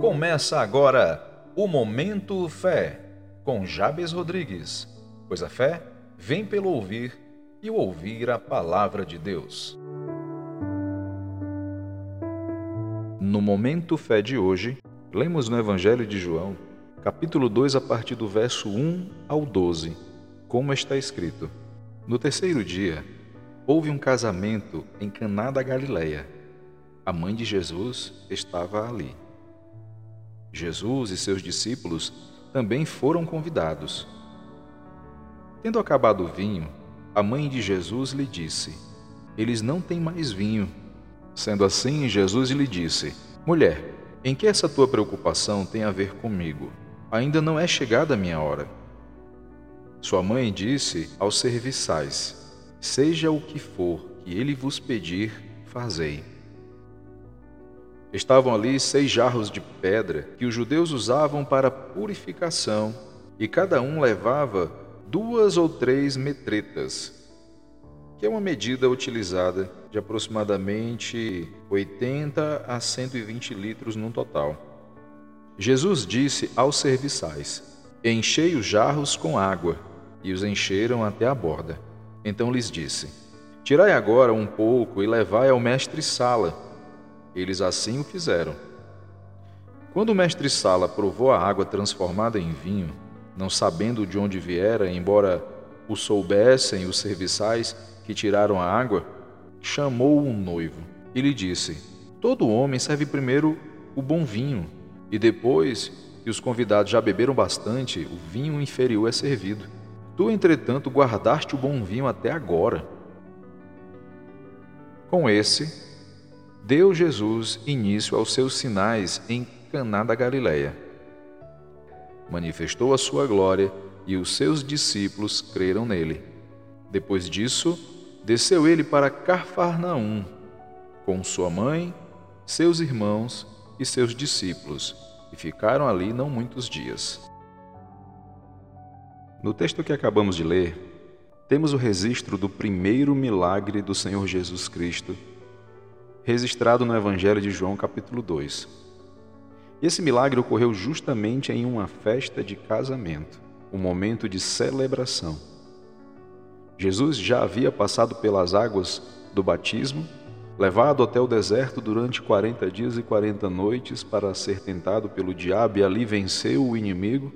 Começa agora o Momento Fé, com Jabes Rodrigues, pois a fé vem pelo ouvir e ouvir a palavra de Deus. No Momento Fé de hoje, lemos no Evangelho de João, capítulo 2, a partir do verso 1 ao 12, como está escrito: No terceiro dia, houve um casamento em Caná da Galileia. A mãe de Jesus estava ali. Jesus e seus discípulos também foram convidados. Tendo acabado o vinho, a mãe de Jesus lhe disse: Eles não têm mais vinho. Sendo assim, Jesus lhe disse: Mulher, em que essa tua preocupação tem a ver comigo? Ainda não é chegada a minha hora. Sua mãe disse aos serviçais: Seja o que for que ele vos pedir, fazei. Estavam ali seis jarros de pedra que os judeus usavam para purificação, e cada um levava duas ou três metretas, que é uma medida utilizada de aproximadamente 80 a 120 litros no total. Jesus disse aos serviçais: Enchei os jarros com água, e os encheram até a borda. Então lhes disse: Tirai agora um pouco e levai ao mestre-sala eles assim o fizeram. Quando o mestre Sala provou a água transformada em vinho, não sabendo de onde viera, embora o soubessem os serviçais que tiraram a água, chamou um noivo e lhe disse: Todo homem serve primeiro o bom vinho, e depois que os convidados já beberam bastante, o vinho inferior é servido. Tu, entretanto, guardaste o bom vinho até agora. Com esse, deu Jesus início aos seus sinais em Caná da Galileia. Manifestou a sua glória e os seus discípulos creram nele. Depois disso, desceu ele para Carfarnaum, com sua mãe, seus irmãos e seus discípulos, e ficaram ali não muitos dias. No texto que acabamos de ler, temos o registro do primeiro milagre do Senhor Jesus Cristo registrado no Evangelho de João, capítulo 2. E esse milagre ocorreu justamente em uma festa de casamento, um momento de celebração. Jesus já havia passado pelas águas do batismo, levado até o deserto durante 40 dias e 40 noites para ser tentado pelo diabo e ali venceu o inimigo,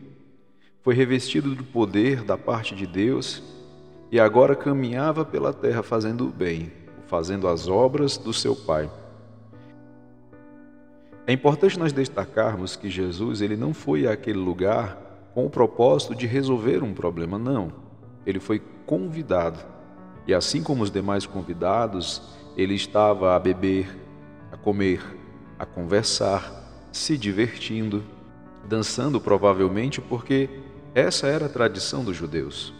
foi revestido do poder da parte de Deus e agora caminhava pela terra fazendo o bem, fazendo as obras do seu Pai. É importante nós destacarmos que Jesus ele não foi àquele lugar com o propósito de resolver um problema, não. Ele foi convidado. E assim como os demais convidados, ele estava a beber, a comer, a conversar, se divertindo, dançando provavelmente, porque essa era a tradição dos judeus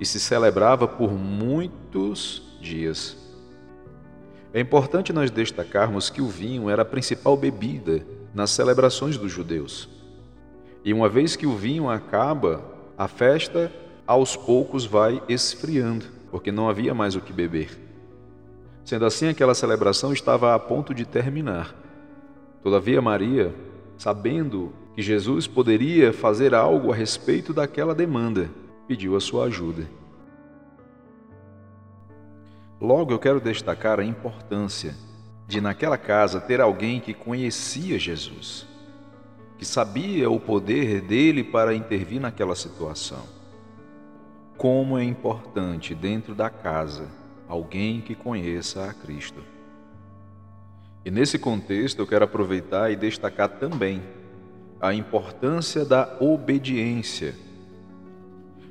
e se celebrava por muitos dias. É importante nós destacarmos que o vinho era a principal bebida nas celebrações dos judeus. E uma vez que o vinho acaba, a festa aos poucos vai esfriando, porque não havia mais o que beber. Sendo assim, aquela celebração estava a ponto de terminar. Todavia, Maria, sabendo que Jesus poderia fazer algo a respeito daquela demanda, pediu a sua ajuda. Logo, eu quero destacar a importância de, naquela casa, ter alguém que conhecia Jesus, que sabia o poder dele para intervir naquela situação. Como é importante dentro da casa alguém que conheça a Cristo. E nesse contexto, eu quero aproveitar e destacar também a importância da obediência.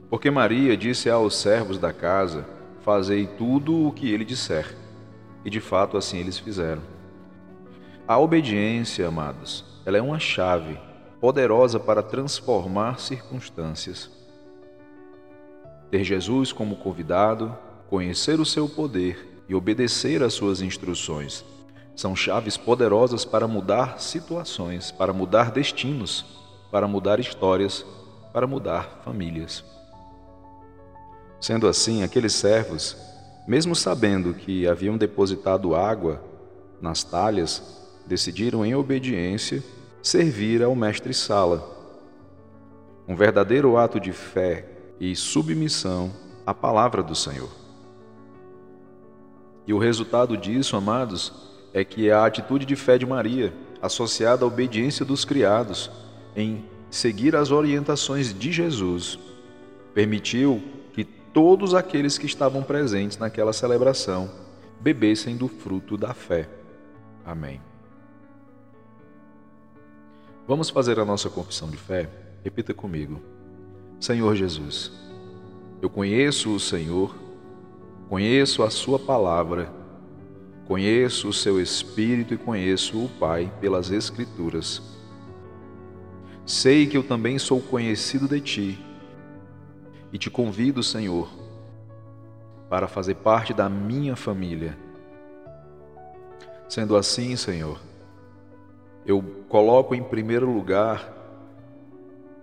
Porque Maria disse aos servos da casa: Fazei tudo o que ele disser. E de fato assim eles fizeram. A obediência, amados, ela é uma chave poderosa para transformar circunstâncias. Ter Jesus como convidado, conhecer o seu poder e obedecer às suas instruções são chaves poderosas para mudar situações, para mudar destinos, para mudar histórias, para mudar famílias. Sendo assim, aqueles servos, mesmo sabendo que haviam depositado água nas talhas, decidiram em obediência servir ao mestre-sala. Um verdadeiro ato de fé e submissão à palavra do Senhor. E o resultado disso, amados, é que a atitude de fé de Maria, associada à obediência dos criados em seguir as orientações de Jesus, permitiu todos aqueles que estavam presentes naquela celebração bebessem do fruto da fé. Amém. Vamos fazer a nossa confissão de fé? Repita comigo. Senhor Jesus, eu conheço o Senhor, conheço a Sua palavra, conheço o Seu Espírito e conheço o Pai pelas Escrituras. Sei que eu também sou conhecido de Ti e te convido, Senhor, para fazer parte da minha família. Sendo assim, Senhor, eu coloco em primeiro lugar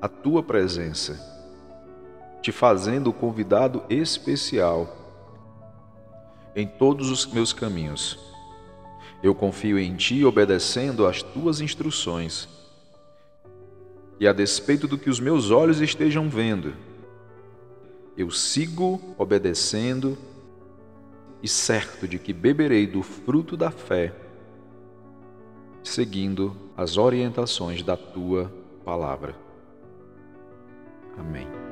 a tua presença, te fazendo convidado especial em todos os meus caminhos. Eu confio em ti, obedecendo às tuas instruções. E a despeito do que os meus olhos estejam vendo, eu sigo obedecendo e certo de que beberei do fruto da fé, seguindo as orientações da tua palavra. Amém.